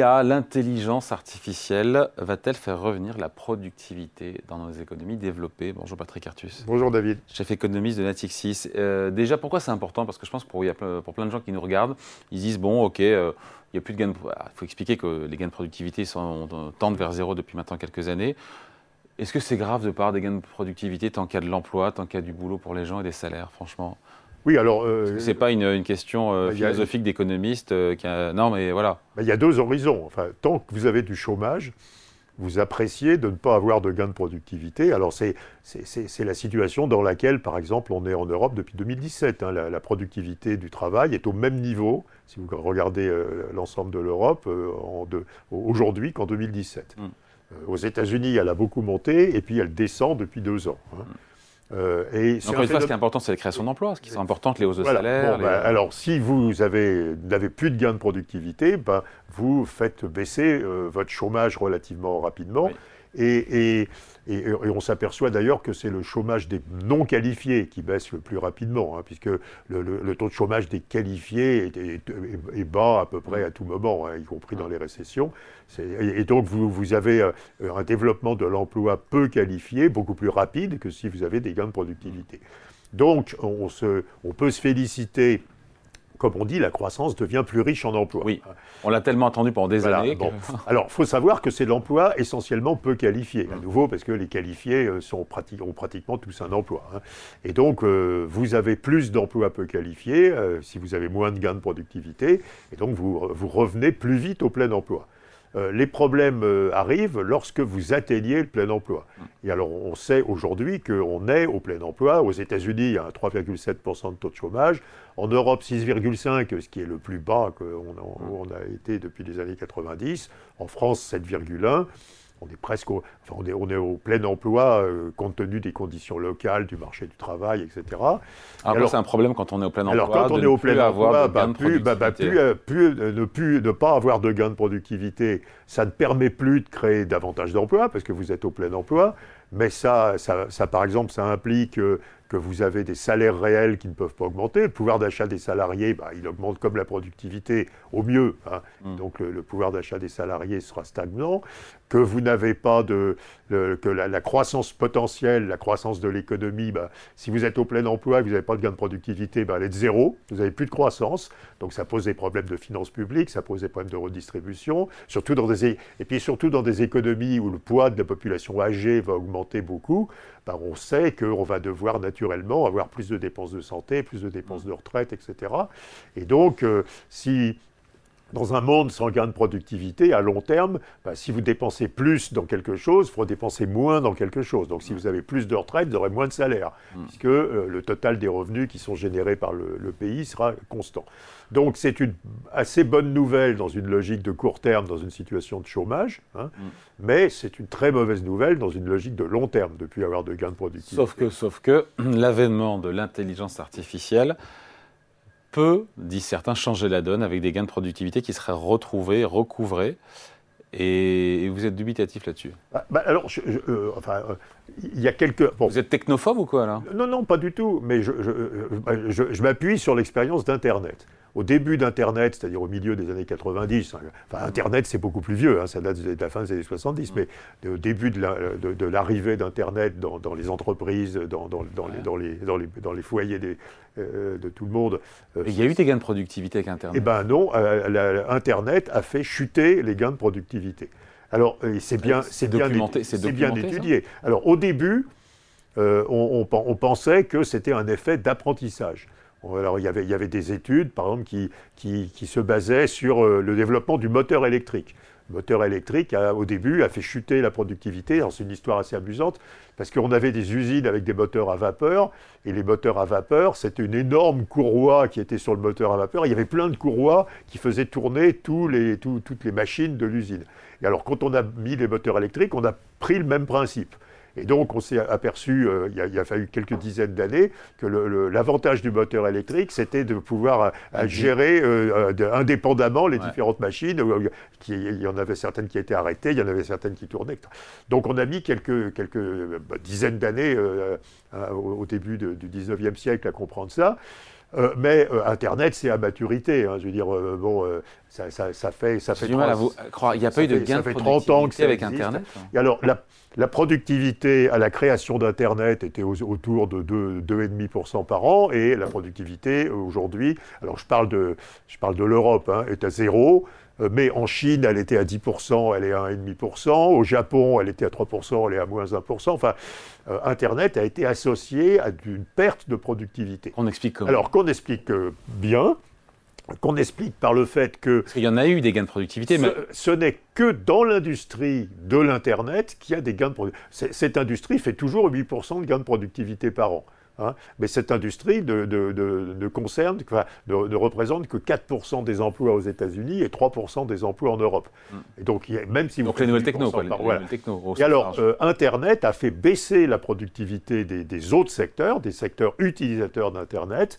L'IA, l'intelligence artificielle, va-t-elle faire revenir la productivité dans nos économies développées? Bonjour Patrick Artus. Bonjour David. Chef économiste de Natixis. Euh, déjà, pourquoi c'est important? Parce que je pense que pour, pour, plein de gens qui nous regardent, ils disent bon, ok, euh, il n'y a plus de gains. Il faut expliquer que les gains de productivité sont, tendent vers zéro depuis maintenant quelques années. Est-ce que c'est grave de parler des gains de productivité tant qu'il y a de l'emploi, tant qu'il y a du boulot pour les gens et des salaires, franchement? Oui, alors. Euh, c'est pas une, question euh, bah, philosophique d'économiste euh, a... Non, mais voilà. Bah, il y a deux horizons. Enfin, tant que vous avez du chômage, vous appréciez de ne pas avoir de gains de productivité. Alors, c'est la situation dans laquelle, par exemple, on est en Europe depuis 2017. Hein. La, productivité du travail est au même niveau, si vous regardez l'ensemble de l'Europe, aujourd'hui qu'en 2017. Mm. aux États-Unis, elle a beaucoup monté, et puis elle descend depuis deux ans. Hein. Mm. Euh, et Encore une fois, ce qui est important, c'est la création d'emplois. Ce qui est important, les hausses de salaire. Bah, alors, si vous n'avez plus de gains de productivité, ben, vous faites baisser euh, votre chômage relativement rapidement. Et, on s'aperçoit d'ailleurs que c'est le chômage des non qualifiés qui baisse le plus rapidement, hein, puisque le, taux de chômage des qualifiés est, bas à peu près à tout moment, hein, y compris dans les récessions. Et, donc vous, avez euh, un développement de l'emploi peu qualifié, beaucoup plus rapide que si vous avez des gains de productivité. Donc on, on peut se féliciter comme on dit, la croissance devient plus riche en emplois. Oui, on l'a tellement entendu pendant des années. Alors, il faut savoir que c'est l'emploi essentiellement peu qualifié, à nouveau, parce que les qualifiés euh, sont ont pratiquement tous un emploi. Hein. Et donc, euh, vous avez plus d'emplois peu qualifiés euh, si vous avez moins de gains de productivité, et donc vous, vous revenez plus vite au plein emploi. Euh, les problèmes euh, arrivent lorsque vous atteignez le plein emploi. Et alors, on sait aujourd'hui qu'on est au plein emploi. Aux États-Unis, il y a un 3,7% de taux de chômage. En Europe, 6,5%, ce qui est le plus bas qu'on mm. on a été depuis les années 90. En France, 7,1% on est presque au, on est, on est au plein emploi euh, compte tenu des conditions locales, du marché du travail, etc. alors, c'est un problème quand on est au plein emploi. Alors quand on est au plein emploi, bah, plus, bah, bah, plus, euh, plus, euh, ne plus ne pas avoir de gains de productivité, ça ne permet plus de créer davantage d'emplois parce que vous êtes au plein emploi. Mais ça, ça, ça par exemple, ça implique que vous avez des salaires réels qui ne peuvent pas augmenter. Le pouvoir d'achat des salariés, bah, il augmente comme la productivité au mieux. Hein. Mm. Donc le, pouvoir d'achat des salariés sera stagnant. Que vous n'avez pas de. que la, croissance potentielle, la croissance de l'économie, bah, si vous êtes au plein emploi et que vous n'avez pas de gain de productivité, bah, elle est de zéro. Vous n'avez plus de croissance. Donc ça pose des problèmes de finances publiques, ça pose des problèmes de redistribution. Surtout dans des, et puis surtout dans des économies où le poids de la population âgée va augmenter beaucoup. Bah, on sait qu'on va devoir naturellement naturellement avoir plus de dépenses de santé, plus de dépenses de retraite, etc. Et donc, euh, si dans un monde sans gain de productivité, à long terme, bah, si vous dépensez plus dans quelque chose, il faut dépenser moins dans quelque chose. Donc si vous avez plus de retraite, vous aurez moins de salaire, mm. puisque euh, le total des revenus qui sont générés par le, pays sera constant. Donc c'est une assez bonne nouvelle dans une logique de court terme, dans une situation de chômage, hein, mm. mais c'est une très mauvaise nouvelle dans une logique de long terme, depuis avoir de gains de productivité. Sauf que, sauf que l'avènement de l'intelligence artificielle peut, disent certains, changer la donne avec des gains de productivité qui seraient retrouvés, recouvrés. Et, vous êtes dubitatif là-dessus? Bah, bah, Alors, euh, enfin, euh, il y a quelques. Vous êtes technophobe ou quoi là? Non, non, pas du tout. Mais je, je m'appuie sur l'expérience d'Internet au début d'Internet, c'est-à-dire au milieu des années 90, hein, enfin Internet c'est beaucoup plus vieux, hein, ça date de la fin des années 70, mais au début de l'arrivée d'Internet dans, les entreprises, dans, les, foyers euh, de tout le monde. Euh, il y a eu des gains de productivité avec Internet Eh bien non, euh, Internet a fait chuter les gains de productivité. Alors c'est bien, c'est bien, bien étudié. Alors au début, on, pensait que c'était un effet d'apprentissage. Alors, il y, avait, des études, par exemple, qui, se basaient sur euh, le développement du moteur électrique. Le moteur électrique, au début, a fait chuter la productivité. C'est une histoire assez amusante, parce qu'on avait des usines avec des moteurs à vapeur, et les moteurs à vapeur, c'était une énorme courroie qui était sur le moteur à vapeur. Il y avait plein de courroies qui faisaient tourner toutes les machines de l'usine. Et alors, quand on a mis les moteurs électriques, on a pris le même principe. Et donc, on s'est aperçu, euh, il, a, fallu quelques dizaines d'années, que l'avantage du moteur électrique, c'était de pouvoir euh, gérer euh, indépendamment les différentes machines. il y en avait certaines qui étaient arrêtées, il y en avait certaines qui tournaient. Donc, on a mis quelques, quelques bah, dizaines d'années au, début du 19e siècle à comprendre ça. Mais Internet, c'est à maturité. Hein. je veux dire, bon, ça, fait, ça fait. mal à vous croire. Il n'y a pas eu de gain de 30 ans que avec Internet. Et alors, la, la productivité à la création d'Internet était autour de 2,5% par an et la productivité aujourd'hui, alors je parle de, je parle de l'Europe, hein, est à zéro. Euh, mais en Chine, elle était à 10%, elle est à 1,5%. Au Japon, elle était à 3%, elle est à moins 1%. Enfin, euh, Internet a été associé à une perte de productivité. On explique comment Alors qu'on explique euh, bien, qu'on explique par le fait que... Parce qu'il y en a eu des gains de productivité, mais... Ce, n'est que dans l'industrie de l'Internet qu'il y a des gains de productivité. Cette industrie fait toujours 8% de gains de productivité par an. Hein. mais cette industrie ne, concerne, ne, représente que 4% des emplois aux États-Unis et 3% des emplois en Europe. Hmm. Et donc, même si donc les nouvelles techno, et alors, euh, Internet a fait baisser la productivité des, des autres secteurs, des secteurs utilisateurs d'Internet,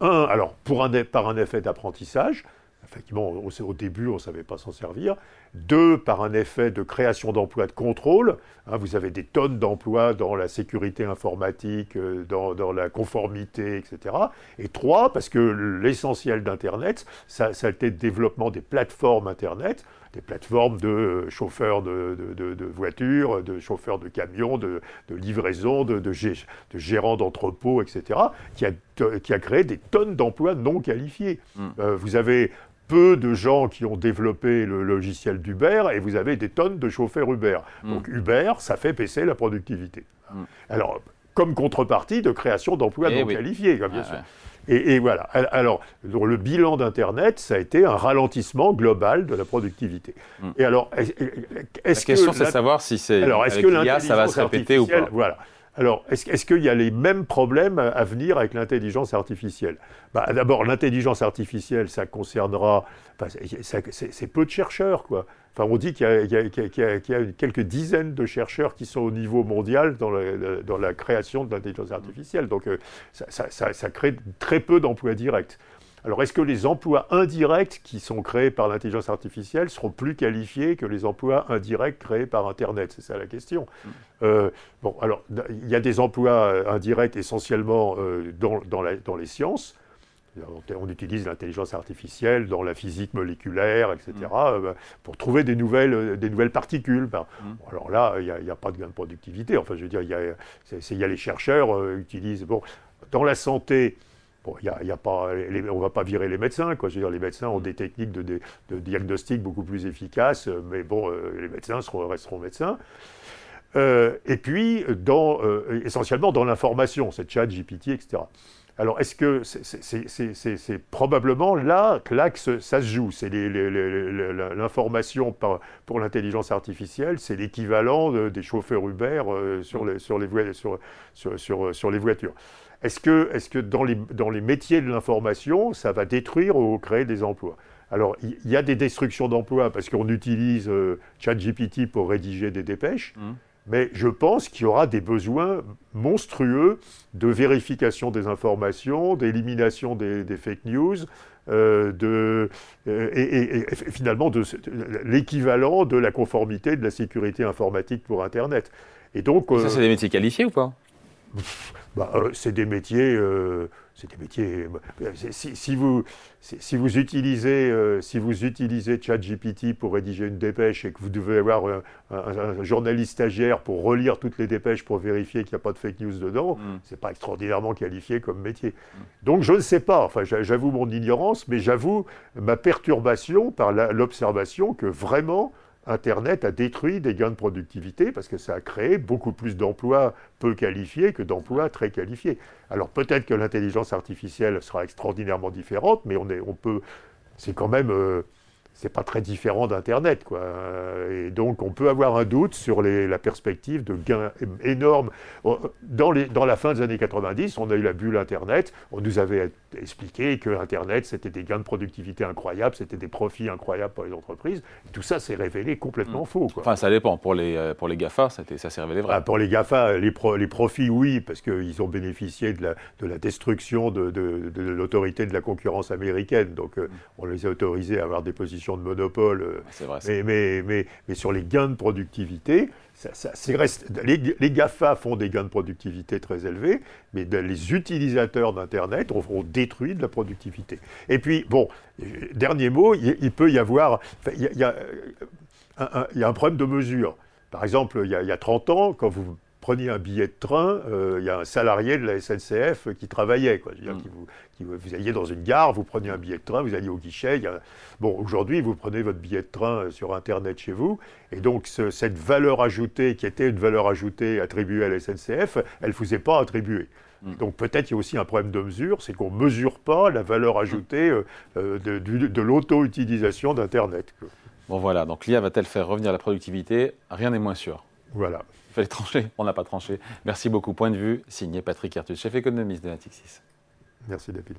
un, alors, pour un, par un effet d'apprentissage, effectivement, au, début, on ne savait pas s'en servir. Deux, par un effet de création d'emplois de contrôle. Hein, vous avez des tonnes d'emplois dans la sécurité informatique, euh, dans, dans, la conformité, etc. Et trois, parce que l'essentiel d'Internet, ça, ça a été le développement des plateformes Internet des plateformes de chauffeurs de, voitures, de chauffeurs de camions, de, livraison, de, gérants d'entrepôts, etc., qui a, créé des tonnes d'emplois non qualifiés. Hmm. Euh, vous avez peu de gens qui ont développé le logiciel d'Uber et vous avez des tonnes de chauffeurs Uber. Hmm. Donc Uber, ça fait baisser la productivité. Hmm. Alors, comme contrepartie de création d'emplois eh non qualifiés, bien sûr. Et, voilà. Alors, le bilan d'Internet, ça a été un ralentissement global de la productivité. Hmm. Et alors, est-ce la question, c'est de savoir si c'est alors, est-ce que ça va se répéter ou pas Voilà. Alors, est-ce qu'il y a les mêmes problèmes à venir avec l'intelligence artificielle? Bah, D'abord, l'intelligence artificielle, ça concernera. c'est peu de chercheurs, quoi. Enfin, on dit qu'il y, a quelques dizaines de chercheurs qui sont au niveau mondial dans, la création de l'intelligence artificielle. Donc, euh, ça, crée très peu d'emplois directs. Alors, est-ce que les emplois indirects qui sont créés par l'intelligence artificielle seront plus qualifiés que les emplois indirects créés par Internet? C'est ça la question. Mm. Euh, bon, alors, il y a des emplois euh, indirects essentiellement dans, dans, dans les sciences. On utilise l'intelligence artificielle dans la physique moléculaire, etc., mm. euh, pour trouver des nouvelles, euh, des nouvelles particules. Ben, mm. Alors là, il n'y a, pas de gain de productivité. Enfin, je veux dire, il y a, les chercheurs euh, utilisent. Bon, dans la santé, Bon, y a, pas, on ne va pas virer les médecins. Quoi. Je veux dire, les médecins ont des techniques de, diagnostic beaucoup plus efficaces, mais bon, les médecins resteront médecins. et puis, essentiellement dans l'information, c'est chat, GPT, etc. Alors, est-ce que c'est probablement là que l'axe, ça se joue C'est l'information pour l'intelligence artificielle, c'est l'équivalent des chauffeurs Uber euh, sur, les, voitures. Est-ce que, dans les métiers de l'information, ça va détruire ou créer des emplois? Alors, il y, a des destructions d'emplois parce qu'on utilise euh, ChatGPT pour rédiger des dépêches. Mmh mais je pense qu'il y aura des besoins monstrueux de vérification des informations, d'élimination des, fake news, euh, de, euh, et, finalement de, l'équivalent de la conformité de la sécurité informatique pour Internet. Et donc, ça, c'est des métiers qualifiés ou pas? Bah, euh, C'est des métiers c'est des métiers. Si, vous, si, vous utilisez, euh, si vous utilisez ChatGPT pour rédiger une dépêche et que vous devez avoir un, journaliste stagiaire pour relire toutes les dépêches pour vérifier qu'il n'y a pas de fake news dedans, ce mm. c'est pas extraordinairement qualifié comme métier. Mm. Donc je ne sais pas. Enfin, j'avoue mon ignorance, mais j'avoue ma perturbation par l'observation que vraiment Internet a détruit des gains de productivité parce que ça a créé beaucoup plus d'emplois peu qualifiés que d'emplois très qualifiés. Alors peut-être que l'intelligence artificielle sera extraordinairement différente, mais on, peut, c'est quand même euh, c'est pas très différent d'Internet. Quoi. Et donc, on peut avoir un doute sur la perspective de gains énormes. Dans, les, dans, la fin des années 90, on a eu la bulle Internet. On nous avait expliqué que Internet, c'était des gains de productivité incroyables, c'était des profits incroyables pour les entreprises. tout ça s'est révélé complètement mm. faux. Quoi. Enfin, ça dépend. Pour les, euh, pour les GAFA, ça s'est révélé vrai. Ah, pour les GAFA, les, les profits, oui, parce qu'ils ont bénéficié de la, de la destruction de, de, l'autorité de la concurrence américaine. Donc, euh, mm. on les a autorisés à avoir des positions position de monopole. mais, mais, mais, mais, sur les gains de productivité, les, GAFA font des gains de productivité très élevés, mais les utilisateurs d'Internet ont, détruit de la productivité. Et puis, bon, dernier mot, il, peut y avoir. Il y, a, un, problème de mesure. Par exemple, il y, a, 30 ans, quand vous preniez un billet de train, euh, il y a un salarié de la SNCF qui travaillait. Quoi. Mm. vous, alliez dans une gare, vous preniez un billet de train, vous alliez au guichet. Bon, aujourd'hui, vous prenez votre billet de train euh, sur Internet chez vous, et donc cette valeur ajoutée, qui était une valeur ajoutée attribuée à la SNCF, elle ne vous est pas attribuée. Mm. Donc peut-être il y a aussi un problème de mesure, c'est qu'on ne mesure pas la valeur ajoutée euh, de, de l'auto-utilisation d'Internet. Bon voilà, donc l'IA va-t-elle faire revenir la productivité? Rien n'est moins sûr. Voilà. Il fallait trancher, on n'a pas tranché. Merci beaucoup. Point de vue, signé Patrick Artus, chef économiste de Natixis. Merci David.